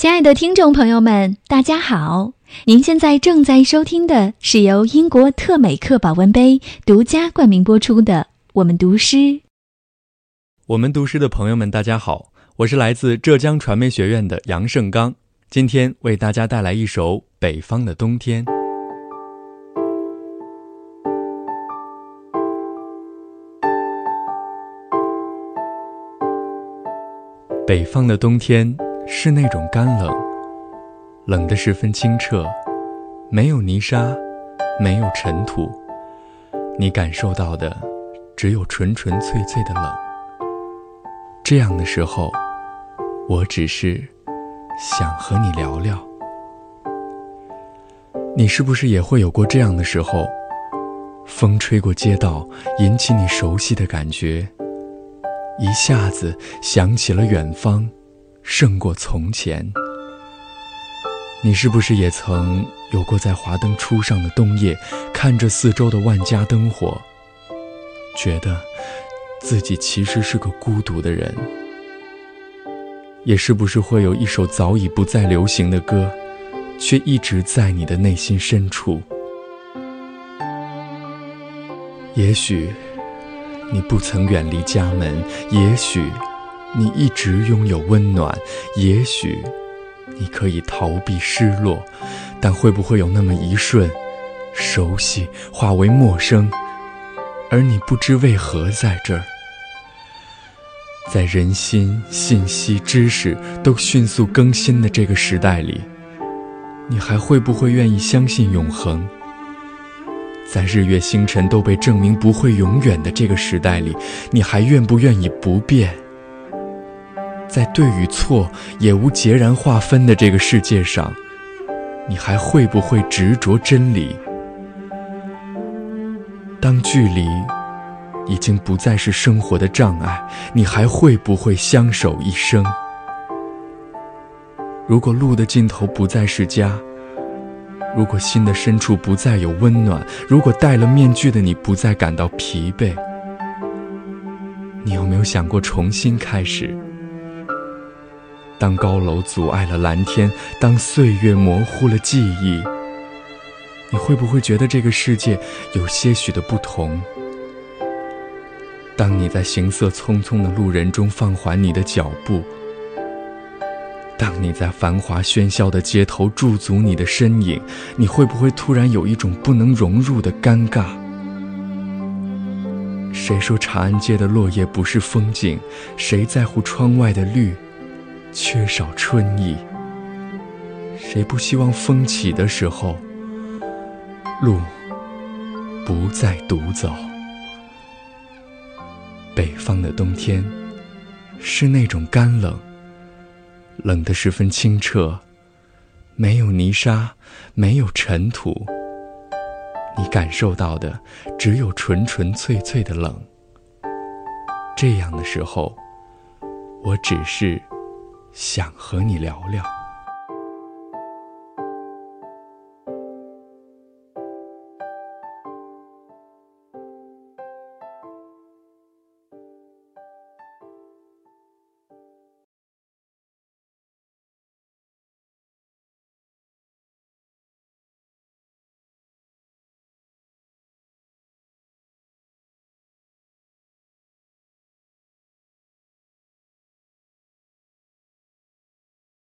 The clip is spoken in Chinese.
亲爱的听众朋友们，大家好！您现在正在收听的是由英国特美克保温杯独家冠名播出的《我们读诗》。我们读诗的朋友们，大家好，我是来自浙江传媒学院的杨胜刚，今天为大家带来一首《北方的冬天》。北方的冬天是那种干冷，冷得十分清澈，没有泥沙，没有尘土，你感受到的只有纯纯粹粹的冷。这样的时候，我只是想和你聊聊。你是不是也会有过这样的时候？风吹过街道，引起你熟悉的感觉。一下子想起了远方，胜过从前。你是不是也曾有过在华灯初上的冬夜，看着四周的万家灯火，觉得自己其实是个孤独的人？也是不是会有一首早已不再流行的歌，却一直在你的内心深处？也许。你不曾远离家门，也许你一直拥有温暖，也许你可以逃避失落，但会不会有那么一瞬，熟悉化为陌生，而你不知为何在这儿？在人心、信息、知识都迅速更新的这个时代里，你还会不会愿意相信永恒？在日月星辰都被证明不会永远的这个时代里，你还愿不愿意不变？在对与错也无截然划分的这个世界上，你还会不会执着真理？当距离已经不再是生活的障碍，你还会不会相守一生？如果路的尽头不再是家？如果心的深处不再有温暖，如果戴了面具的你不再感到疲惫，你有没有想过重新开始？当高楼阻碍了蓝天，当岁月模糊了记忆，你会不会觉得这个世界有些许的不同？当你在行色匆匆的路人中放缓你的脚步。当你在繁华喧嚣的街头驻足你的身影，你会不会突然有一种不能融入的尴尬？谁说长安街的落叶不是风景？谁在乎窗外的绿，缺少春意？谁不希望风起的时候，路不再独走？北方的冬天，是那种干冷。冷得十分清澈，没有泥沙，没有尘土。你感受到的只有纯纯粹粹的冷。这样的时候，我只是想和你聊聊。